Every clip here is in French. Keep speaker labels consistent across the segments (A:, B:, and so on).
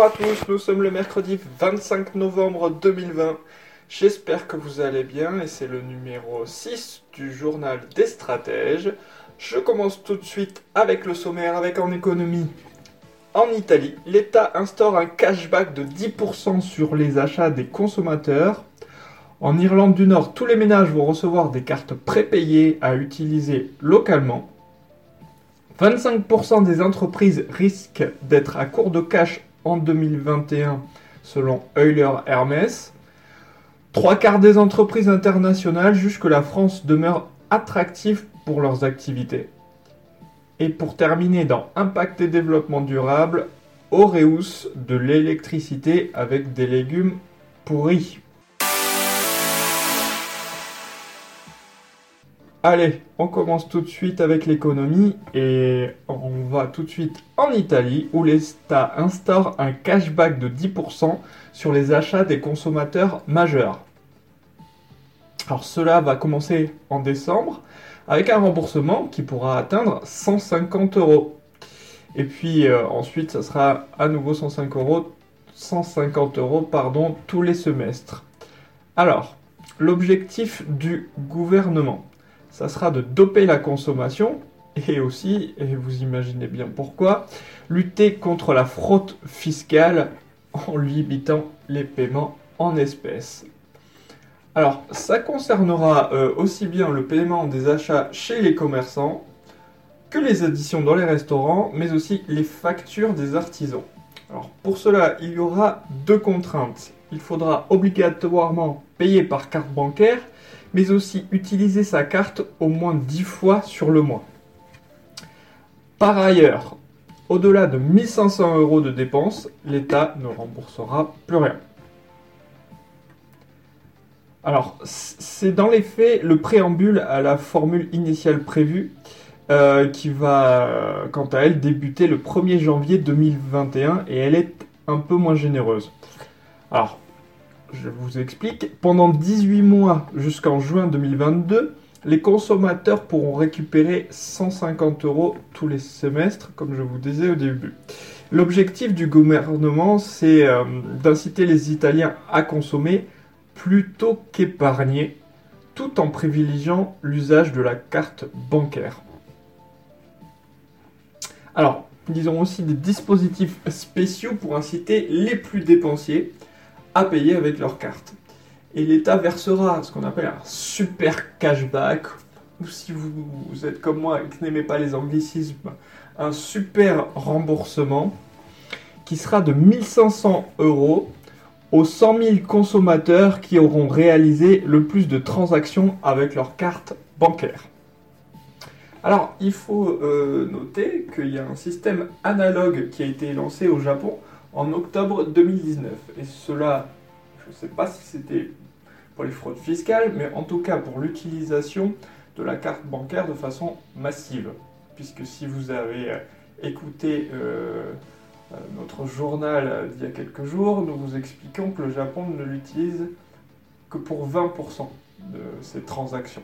A: Bonjour à tous, nous sommes le mercredi 25 novembre 2020. J'espère que vous allez bien et c'est le numéro 6 du journal des stratèges. Je commence tout de suite avec le sommaire, avec en économie. En Italie, l'État instaure un cashback de 10% sur les achats des consommateurs. En Irlande du Nord, tous les ménages vont recevoir des cartes prépayées à utiliser localement. 25% des entreprises risquent d'être à court de cash en 2021 selon Euler Hermès. Trois quarts des entreprises internationales jugent que la France demeure attractive pour leurs activités. Et pour terminer dans Impact et développement durable, Aureus de l'électricité avec des légumes pourris. Allez, on commence tout de suite avec l'économie et on va tout de suite en Italie où l'État instaure un cashback de 10% sur les achats des consommateurs majeurs. Alors cela va commencer en décembre avec un remboursement qui pourra atteindre 150 euros. Et puis euh, ensuite, ça sera à nouveau 105 euros, 150 euros pardon, tous les semestres. Alors, l'objectif du gouvernement ça sera de doper la consommation et aussi, et vous imaginez bien pourquoi, lutter contre la fraude fiscale en limitant les paiements en espèces. Alors, ça concernera euh, aussi bien le paiement des achats chez les commerçants que les additions dans les restaurants, mais aussi les factures des artisans. Alors, pour cela, il y aura deux contraintes. Il faudra obligatoirement payer par carte bancaire mais aussi utiliser sa carte au moins 10 fois sur le mois. Par ailleurs, au-delà de 1500 euros de dépenses, l'État ne remboursera plus rien. Alors, c'est dans les faits le préambule à la formule initiale prévue euh, qui va, quant à elle, débuter le 1er janvier 2021 et elle est un peu moins généreuse. Alors, je vous explique. Pendant 18 mois jusqu'en juin 2022, les consommateurs pourront récupérer 150 euros tous les semestres, comme je vous disais au début. L'objectif du gouvernement, c'est euh, d'inciter les Italiens à consommer plutôt qu'épargner, tout en privilégiant l'usage de la carte bancaire. Alors, disons aussi des dispositifs spéciaux pour inciter les plus dépensiers à payer avec leur carte. Et l'État versera ce qu'on appelle un super cashback, ou si vous, êtes comme moi et que n'aimez pas les anglicismes, un super remboursement qui sera de 1500 euros aux 100 000 consommateurs qui auront réalisé le plus de transactions avec leur carte bancaire. Alors, il faut euh, noter qu'il y a un système analogue qui a été lancé au Japon en octobre 2019. Et cela, je ne sais pas si c'était pour les fraudes fiscales, mais en tout cas pour l'utilisation de la carte bancaire de façon massive. Puisque si vous avez euh, écouté euh, euh, notre journal d'il y a quelques jours, nous vous expliquons que le Japon ne l'utilise que pour 20% de ses transactions.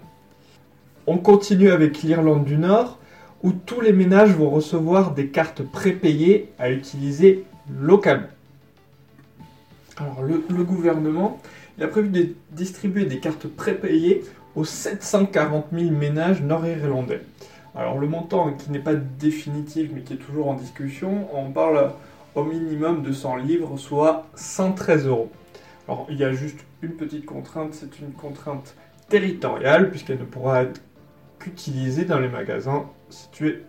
A: On continue avec l'Irlande du Nord, où tous les ménages vont recevoir des cartes prépayées à utiliser localement. Alors le, gouvernement a prévu de distribuer des cartes prépayées aux 740 000 ménages nord-irlandais. Alors le montant qui n'est pas définitif mais qui est toujours en discussion, on parle au minimum de 100 livres, soit 113 euros. Alors il y a juste une petite contrainte, c'est une contrainte territoriale puisqu'elle ne pourra être qu'utilisée dans les magasins situés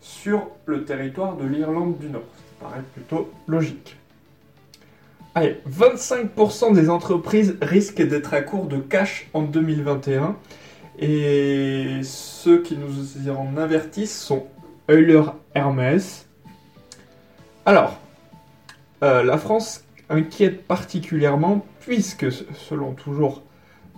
A: sur le territoire de l'Irlande du Nord paraît plutôt logique. Allez, 25% des entreprises risquent d'être à court de cash en 2021. Et ceux qui nous en avertissent sont Euler Hermès, Alors, euh, la France inquiète particulièrement puisque, selon toujours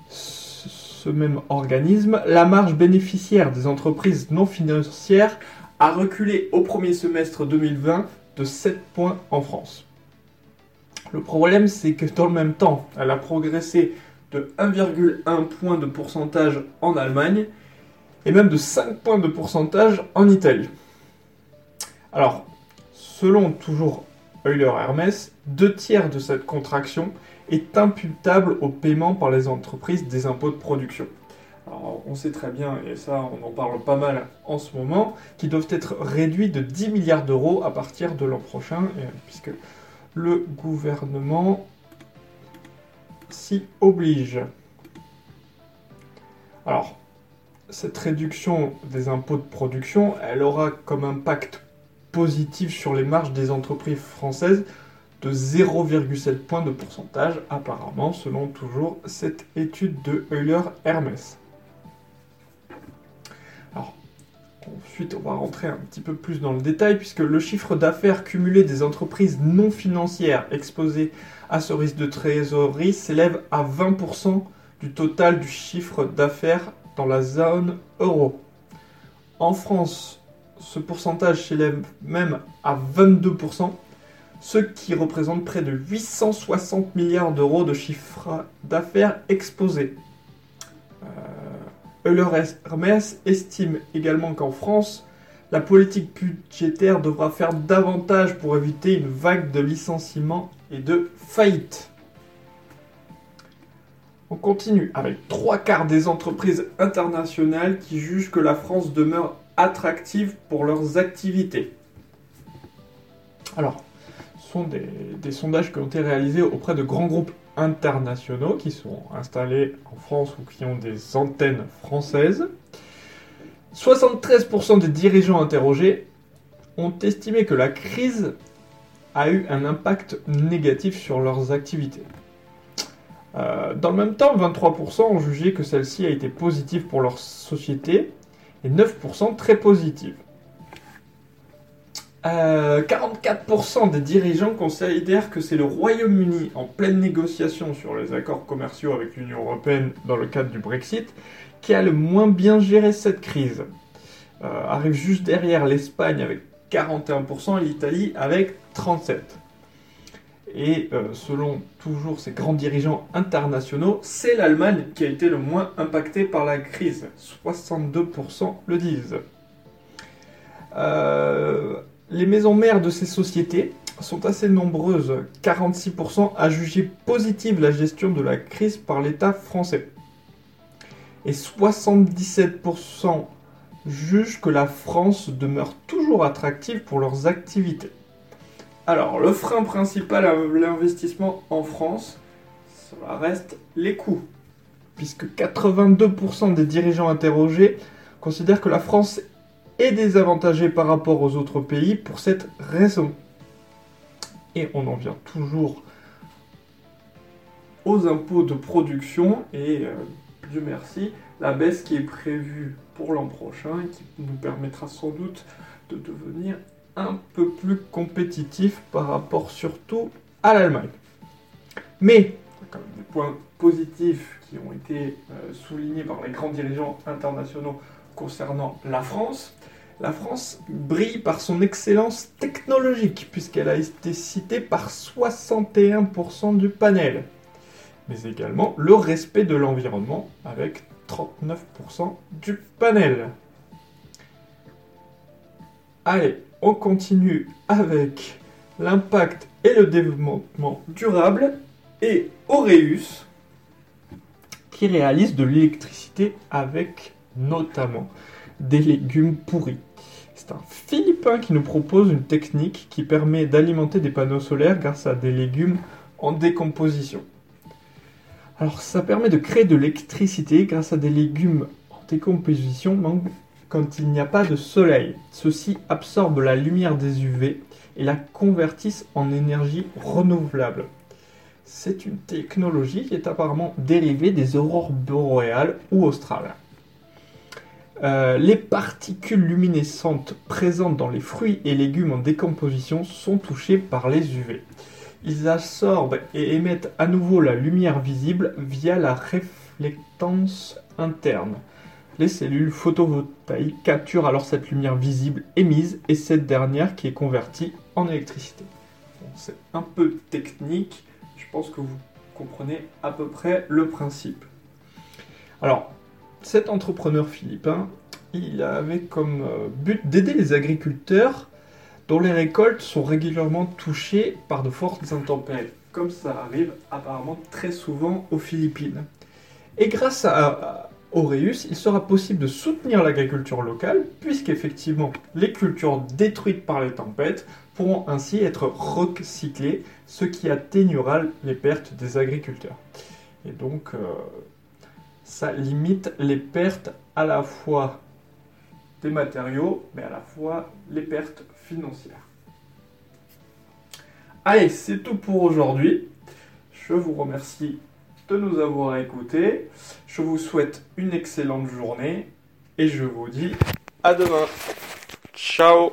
A: ce même organisme, la marge bénéficiaire des entreprises non financières a reculé au premier semestre 2020 de 7 points en France. Le problème, c'est que dans le même temps, elle a progressé de 1,1 point de pourcentage en Allemagne et même de 5 points de pourcentage en Italie. Alors, selon toujours Euler Hermès, deux tiers de cette contraction est imputable au paiement par les entreprises des impôts de production. Alors, on sait très bien, et ça on en parle pas mal en ce moment, qu'ils doivent être réduits de 10 milliards d'euros à partir de l'an prochain, puisque le gouvernement s'y oblige. Alors, cette réduction des impôts de production, elle aura comme impact positif sur les marges des entreprises françaises de 0,7 points de pourcentage, apparemment, selon toujours cette étude de Euler Hermès. Ensuite, on va rentrer un petit peu plus dans le détail, puisque le chiffre d'affaires cumulé des entreprises non financières exposées à ce risque de trésorerie s'élève à 20% du total du chiffre d'affaires dans la zone euro. En France, ce pourcentage s'élève même à 22%, ce qui représente près de 860 milliards d'euros de chiffre d'affaires exposés. Euler Hermès estime également qu'en France, la politique budgétaire devra faire davantage pour éviter une vague de licenciements et de faillites. On continue avec trois quarts des entreprises internationales qui jugent que la France demeure attractive pour leurs activités. Alors, ce sont des, sondages qui ont été réalisés auprès de grands groupes internationaux qui sont installés en France ou qui ont des antennes françaises. 73% des dirigeants interrogés ont estimé que la crise a eu un impact négatif sur leurs activités. Euh, dans le même temps, 23% ont jugé que celle-ci a été positive pour leur société et 9% très positive. 44% euh, des dirigeants considèrent que c'est le Royaume-Uni en pleine négociation sur les accords commerciaux avec l'Union européenne dans le cadre du Brexit qui a le moins bien géré cette crise. Euh, arrive juste derrière l'Espagne avec 41% et l'Italie avec 37%. Et euh, selon toujours ces grands dirigeants internationaux, c'est l'Allemagne qui a été le moins impactée par la crise. 62% le disent. Les maisons mères de ces sociétés sont assez nombreuses, 46% à juger positive la gestion de la crise par l'État français. Et 77% jugent que la France demeure toujours attractive pour leurs activités. Alors, le frein principal à l'investissement en France, ça reste les coûts. Puisque 82% des dirigeants interrogés considèrent que la France est désavantagée par rapport aux autres pays pour cette raison. Et on en vient toujours aux impôts de production et euh, Dieu merci, la baisse qui est prévue pour l'an prochain qui nous permettra sans doute de devenir un peu plus compétitif par rapport surtout à l'Allemagne. Mais même des points positifs qui ont été euh, soulignés par les grands dirigeants internationaux concernant la France. La France brille par son excellence technologique, puisqu'elle a été citée par 61% du panel, mais également le respect de l'environnement, avec 39% du panel. Allez, on continue avec l'impact et le développement durable et Aureus qui réalise de l'électricité avec notamment des légumes pourris. C'est un Philippin qui nous propose une technique qui permet d'alimenter des panneaux solaires grâce à des légumes en décomposition. Alors ça permet de créer de l'électricité grâce à des légumes en décomposition quand il n'y a pas de soleil. Ceux-ci absorbent la lumière des UV et la convertissent en énergie renouvelable. C'est une technologie qui est apparemment dérivée des aurores boréales ou australes. Euh, les particules luminescentes présentes dans les fruits et légumes en décomposition sont touchées par les UV. Ils absorbent et émettent à nouveau la lumière visible via la réflectance interne. Les cellules photovoltaïques capturent alors cette lumière visible émise et cette dernière qui est convertie en électricité. C'est un peu technique, je pense que vous comprenez à peu près le principe. Alors, cet entrepreneur philippin, il avait comme euh, but d'aider les agriculteurs dont les récoltes sont régulièrement touchées par de fortes intempéries, comme ça arrive apparemment très souvent aux Philippines. Et grâce à, Aureus, il sera possible de soutenir l'agriculture locale, puisqu'effectivement les cultures détruites par les tempêtes pourront ainsi être recyclées, ce qui atténuera les pertes des agriculteurs. Et donc, euh, ça limite les pertes à la fois des matériaux, mais à la fois les pertes financières. Allez, c'est tout pour aujourd'hui. Je vous remercie de nous avoir écoutés. Je vous souhaite une excellente journée et je vous dis à demain. Ciao